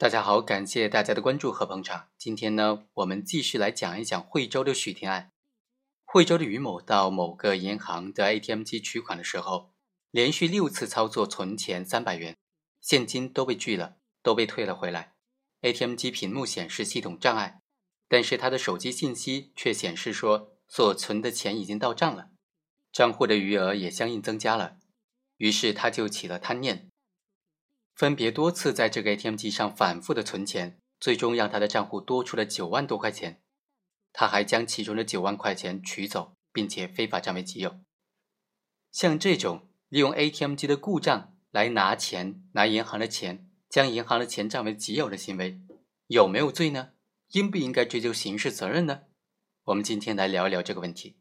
大家好，感谢大家的关注和捧场。今天呢，我们继续来讲一讲惠州的许田案。惠州的于某到某个银行的 ATM 机取款的时候，连续六次操作存钱三百元，现金都被拒了，都被退了回来。ATM 机屏幕显示系统障碍，但是他的手机信息却显示说所存的钱已经到账了，账户的余额也相应增加了。于是他就起了贪念。分别多次在这个 ATM 机上反复的存钱，最终让他的账户多出了九万多块钱。他还将其中的九万块钱取走，并且非法占为己有。像这种利用 ATM 机的故障来拿钱、拿银行的钱，将银行的钱占为己有的行为，有没有罪呢？应不应该追究刑事责任呢？我们今天来聊一聊这个问题。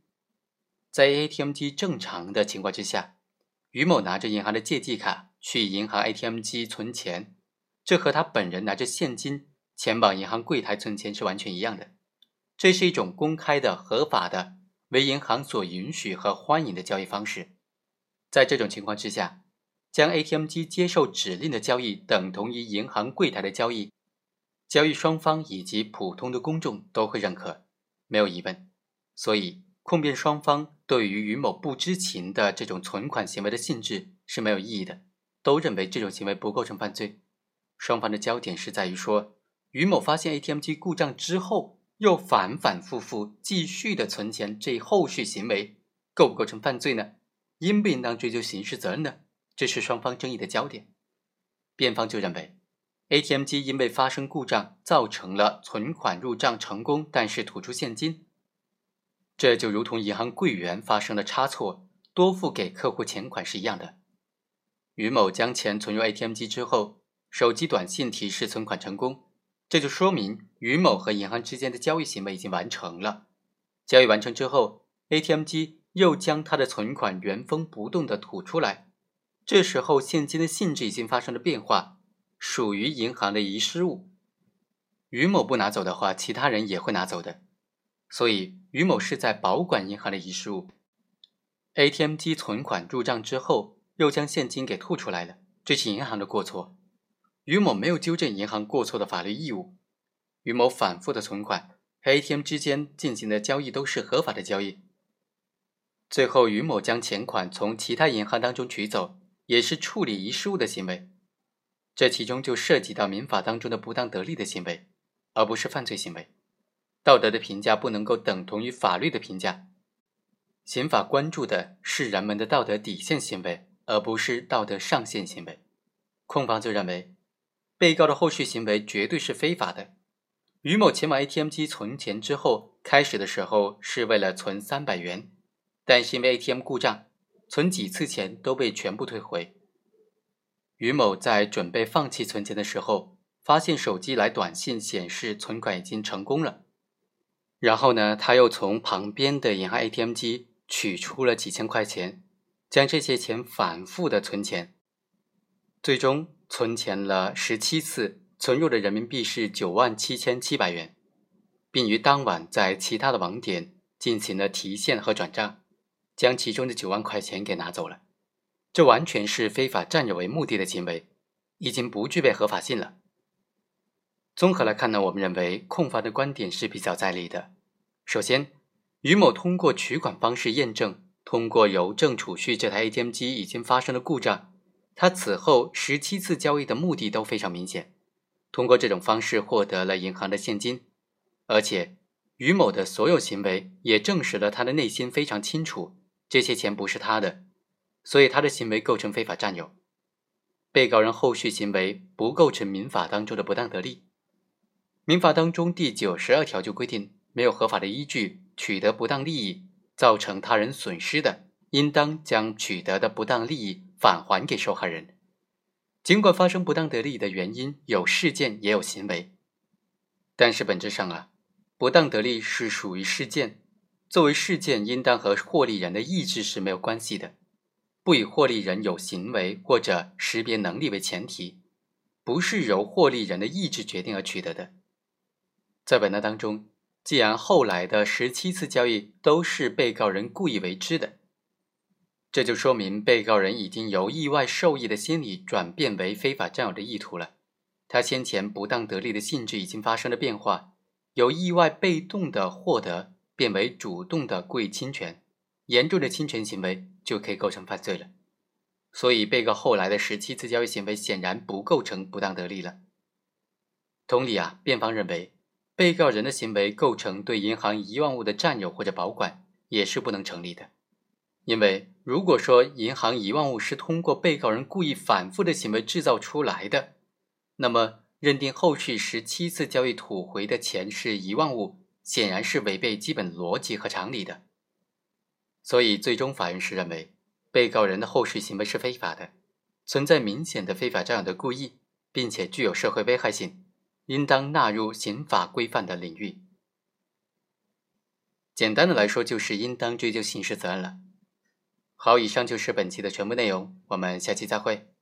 在 ATM 机正常的情况之下，于某拿着银行的借记卡。去银行 ATM 机存钱，这和他本人拿着现金前往银行柜台存钱是完全一样的。这是一种公开的、合法的、为银行所允许和欢迎的交易方式。在这种情况之下，将 ATM 机接受指令的交易等同于银行柜台的交易，交易双方以及普通的公众都会认可，没有疑问。所以，控辩双方对于于某不知情的这种存款行为的性质是没有异议的。都认为这种行为不构成犯罪，双方的焦点是在于说，于某发现 ATM 机故障之后，又反反复复继续的存钱，这一后续行为构不构成犯罪呢？应不应当追究刑事责任呢？这是双方争议的焦点。辩方就认为，ATM 机因为发生故障，造成了存款入账成功，但是吐出现金，这就如同银行柜员发生了差错，多付给客户钱款是一样的。于某将钱存入 ATM 机之后，手机短信提示存款成功，这就说明于某和银行之间的交易行为已经完成了。交易完成之后，ATM 机又将他的存款原封不动的吐出来，这时候现金的性质已经发生了变化，属于银行的遗失物。于某不拿走的话，其他人也会拿走的，所以于某是在保管银行的遗失物。ATM 机存款入账之后。又将现金给吐出来了，这是银行的过错。于某没有纠正银行过错的法律义务。于某反复的存款和 ATM 之间进行的交易都是合法的交易。最后，于某将钱款从其他银行当中取走，也是处理遗失物的行为。这其中就涉及到民法当中的不当得利的行为，而不是犯罪行为。道德的评价不能够等同于法律的评价。刑法关注的是人们的道德底线行为。而不是道德上限行为，控方就认为，被告的后续行为绝对是非法的。于某前往 ATM 机存钱之后，开始的时候是为了存三百元，但是因为 ATM 故障，存几次钱都被全部退回。于某在准备放弃存钱的时候，发现手机来短信显示存款已经成功了，然后呢，他又从旁边的银行 ATM 机取出了几千块钱。将这些钱反复的存钱，最终存钱了十七次，存入的人民币是九万七千七百元，并于当晚在其他的网点进行了提现和转账，将其中的九万块钱给拿走了。这完全是非法占有为目的的行为，已经不具备合法性了。综合来看呢，我们认为控方的观点是比较在理的。首先，于某通过取款方式验证。通过邮政储蓄这台 ATM 机已经发生了故障，他此后十七次交易的目的都非常明显，通过这种方式获得了银行的现金，而且于某的所有行为也证实了他的内心非常清楚，这些钱不是他的，所以他的行为构成非法占有。被告人后续行为不构成民法当中的不当得利，民法当中第九十二条就规定，没有合法的依据取得不当利益。造成他人损失的，应当将取得的不当利益返还给受害人。尽管发生不当得利的原因有事件也有行为，但是本质上啊，不当得利是属于事件，作为事件，应当和获利人的意志是没有关系的，不以获利人有行为或者识别能力为前提，不是由获利人的意志决定而取得的。在本案当中。既然后来的十七次交易都是被告人故意为之的，这就说明被告人已经由意外受益的心理转变为非法占有的意图了。他先前不当得利的性质已经发生了变化，由意外被动的获得变为主动的故意侵权，严重的侵权行为就可以构成犯罪了。所以，被告后来的十七次交易行为显然不构成不当得利了。同理啊，辩方认为，被告人的行为构成对银行遗忘物的占有或者保管，也是不能成立的。因为如果说银行遗忘物是通过被告人故意反复的行为制造出来的，那么认定后续十七次交易吐回的钱是遗忘物，显然是违背基本逻辑和常理的。所以，最终法院是认为。被告人的后续行为是非法的，存在明显的非法占有的故意，并且具有社会危害性，应当纳入刑法规范的领域。简单的来说，就是应当追究刑事责任了。好，以上就是本期的全部内容，我们下期再会。